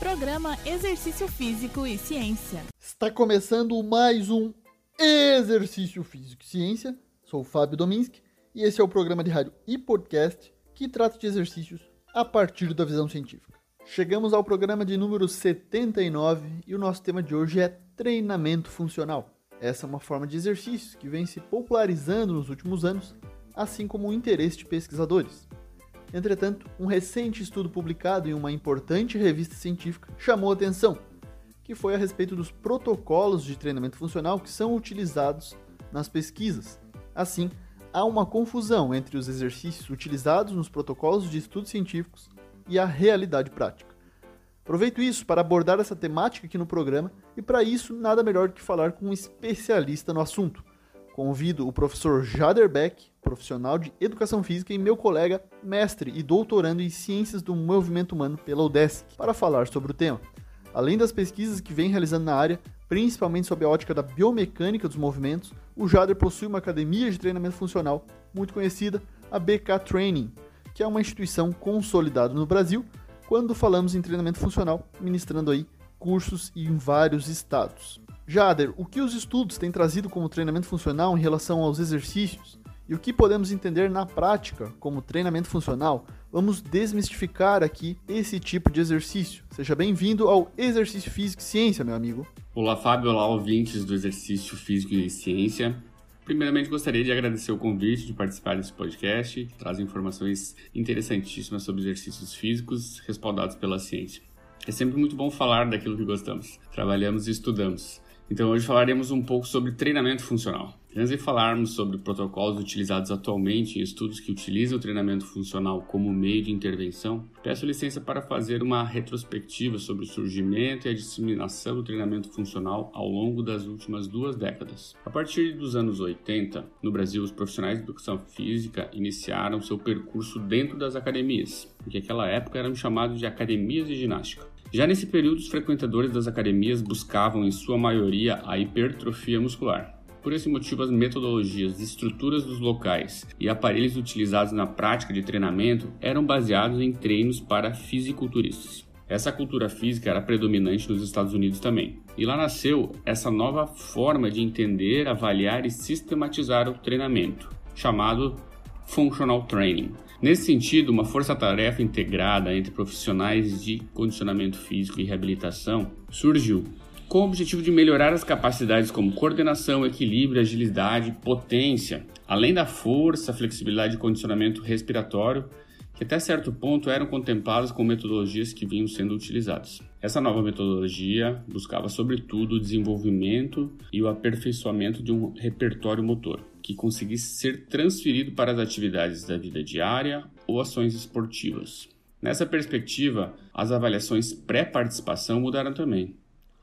Programa Exercício Físico e Ciência. Está começando mais um Exercício Físico e Ciência. Sou o Fábio Dominski e esse é o programa de rádio e podcast que trata de exercícios a partir da visão científica. Chegamos ao programa de número 79 e o nosso tema de hoje é treinamento funcional. Essa é uma forma de exercício que vem se popularizando nos últimos anos, assim como o interesse de pesquisadores. Entretanto, um recente estudo publicado em uma importante revista científica chamou atenção, que foi a respeito dos protocolos de treinamento funcional que são utilizados nas pesquisas. Assim, há uma confusão entre os exercícios utilizados nos protocolos de estudos científicos e a realidade prática. Aproveito isso para abordar essa temática aqui no programa e, para isso, nada melhor do que falar com um especialista no assunto. Convido o professor Jader Beck, profissional de educação física, e meu colega, mestre e doutorando em ciências do movimento humano pela UDESC, para falar sobre o tema. Além das pesquisas que vem realizando na área, principalmente sob a ótica da biomecânica dos movimentos, o Jader possui uma academia de treinamento funcional muito conhecida, a BK Training, que é uma instituição consolidada no Brasil quando falamos em treinamento funcional, ministrando aí cursos em vários estados. Jader, o que os estudos têm trazido como treinamento funcional em relação aos exercícios e o que podemos entender na prática como treinamento funcional, vamos desmistificar aqui esse tipo de exercício. Seja bem-vindo ao Exercício Físico e Ciência, meu amigo. Olá, Fábio. Olá, ouvintes do Exercício Físico e Ciência. Primeiramente, gostaria de agradecer o convite de participar desse podcast, que traz informações interessantíssimas sobre exercícios físicos respaldados pela ciência. É sempre muito bom falar daquilo que gostamos, trabalhamos e estudamos. Então, hoje falaremos um pouco sobre treinamento funcional. Antes de falarmos sobre protocolos utilizados atualmente em estudos que utilizam o treinamento funcional como meio de intervenção, peço licença para fazer uma retrospectiva sobre o surgimento e a disseminação do treinamento funcional ao longo das últimas duas décadas. A partir dos anos 80, no Brasil, os profissionais de educação física iniciaram seu percurso dentro das academias, que naquela época eram chamados de academias de ginástica. Já nesse período, os frequentadores das academias buscavam, em sua maioria, a hipertrofia muscular por esse motivo, as metodologias, estruturas dos locais e aparelhos utilizados na prática de treinamento eram baseados em treinos para fisiculturistas. Essa cultura física era predominante nos Estados Unidos também. E lá nasceu essa nova forma de entender, avaliar e sistematizar o treinamento, chamado Functional Training. Nesse sentido, uma força-tarefa integrada entre profissionais de condicionamento físico e reabilitação surgiu com o objetivo de melhorar as capacidades como coordenação, equilíbrio, agilidade, potência, além da força, flexibilidade e condicionamento respiratório, que até certo ponto eram contempladas com metodologias que vinham sendo utilizadas. Essa nova metodologia buscava, sobretudo, o desenvolvimento e o aperfeiçoamento de um repertório motor que conseguisse ser transferido para as atividades da vida diária ou ações esportivas. Nessa perspectiva, as avaliações pré-participação mudaram também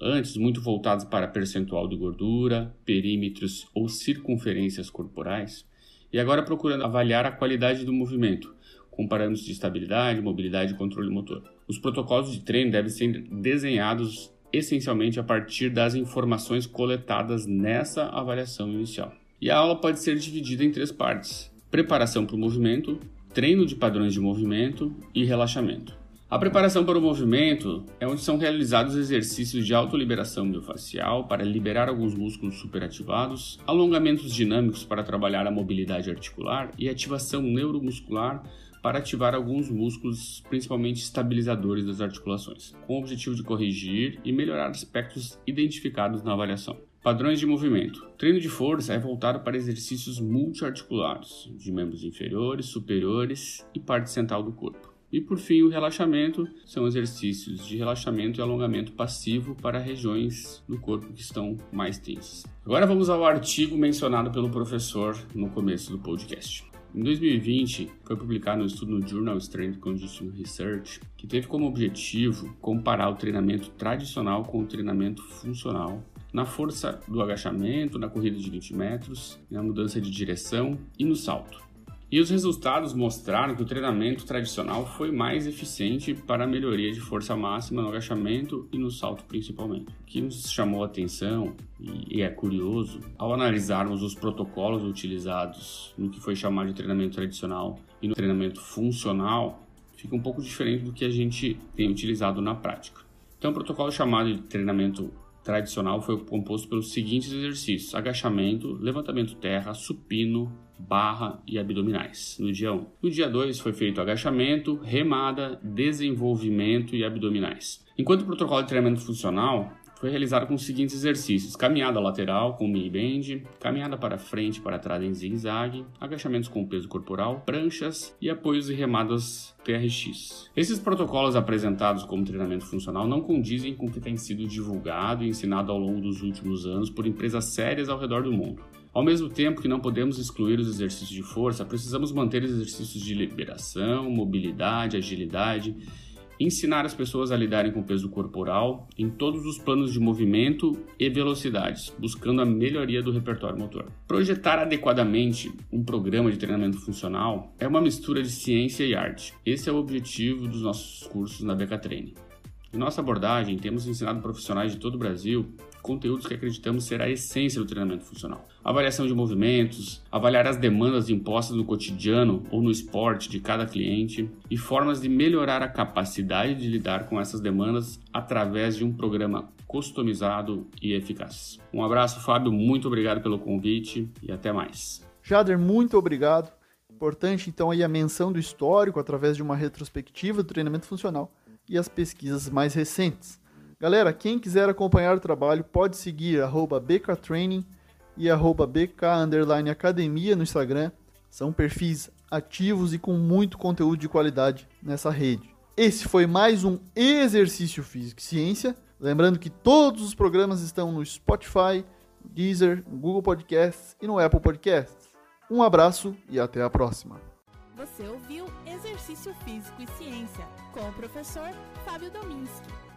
antes muito voltados para percentual de gordura, perímetros ou circunferências corporais, e agora procurando avaliar a qualidade do movimento, com parâmetros de estabilidade, mobilidade e controle motor. Os protocolos de treino devem ser desenhados essencialmente a partir das informações coletadas nessa avaliação inicial. E a aula pode ser dividida em três partes: preparação para o movimento, treino de padrões de movimento e relaxamento. A preparação para o movimento é onde são realizados exercícios de autoliberação miofascial para liberar alguns músculos superativados, alongamentos dinâmicos para trabalhar a mobilidade articular e ativação neuromuscular para ativar alguns músculos, principalmente estabilizadores das articulações, com o objetivo de corrigir e melhorar aspectos identificados na avaliação. Padrões de movimento. Treino de força é voltado para exercícios multiarticulares, de membros inferiores, superiores e parte central do corpo. E por fim, o relaxamento são exercícios de relaxamento e alongamento passivo para regiões do corpo que estão mais tensas. Agora vamos ao artigo mencionado pelo professor no começo do podcast. Em 2020, foi publicado um estudo no Journal Strength Conditioning Research que teve como objetivo comparar o treinamento tradicional com o treinamento funcional na força do agachamento, na corrida de 20 metros, na mudança de direção e no salto. E os resultados mostraram que o treinamento tradicional foi mais eficiente para a melhoria de força máxima no agachamento e no salto principalmente. O que nos chamou a atenção e é curioso, ao analisarmos os protocolos utilizados no que foi chamado de treinamento tradicional e no treinamento funcional, fica um pouco diferente do que a gente tem utilizado na prática. Então, o protocolo chamado de treinamento tradicional foi composto pelos seguintes exercícios: agachamento, levantamento terra, supino, barra e abdominais, no dia 1. No dia 2 foi feito agachamento, remada, desenvolvimento e abdominais. Enquanto o protocolo de treinamento funcional foi realizado com os seguintes exercícios: caminhada lateral com mini bend, caminhada para frente para trás em zigue-zague, agachamentos com peso corporal, pranchas e apoios e remadas PRX. Esses protocolos apresentados como treinamento funcional não condizem com o que tem sido divulgado e ensinado ao longo dos últimos anos por empresas sérias ao redor do mundo. Ao mesmo tempo que não podemos excluir os exercícios de força, precisamos manter os exercícios de liberação, mobilidade, agilidade ensinar as pessoas a lidarem com o peso corporal em todos os planos de movimento e velocidades, buscando a melhoria do repertório motor. Projetar adequadamente um programa de treinamento funcional é uma mistura de ciência e arte. Esse é o objetivo dos nossos cursos na Beca Training. Em nossa abordagem, temos ensinado profissionais de todo o Brasil conteúdos que acreditamos ser a essência do treinamento funcional. Avaliação de movimentos, avaliar as demandas impostas no cotidiano ou no esporte de cada cliente e formas de melhorar a capacidade de lidar com essas demandas através de um programa customizado e eficaz. Um abraço, Fábio, muito obrigado pelo convite e até mais. Jader, muito obrigado. Importante então aí a menção do histórico através de uma retrospectiva do treinamento funcional e as pesquisas mais recentes. Galera, quem quiser acompanhar o trabalho pode seguir bktraining e bk_academia no Instagram. São perfis ativos e com muito conteúdo de qualidade nessa rede. Esse foi mais um Exercício Físico e Ciência. Lembrando que todos os programas estão no Spotify, Deezer, Google Podcasts e no Apple Podcasts. Um abraço e até a próxima. Você ouviu Exercício Físico e Ciência com o professor Fábio Dominski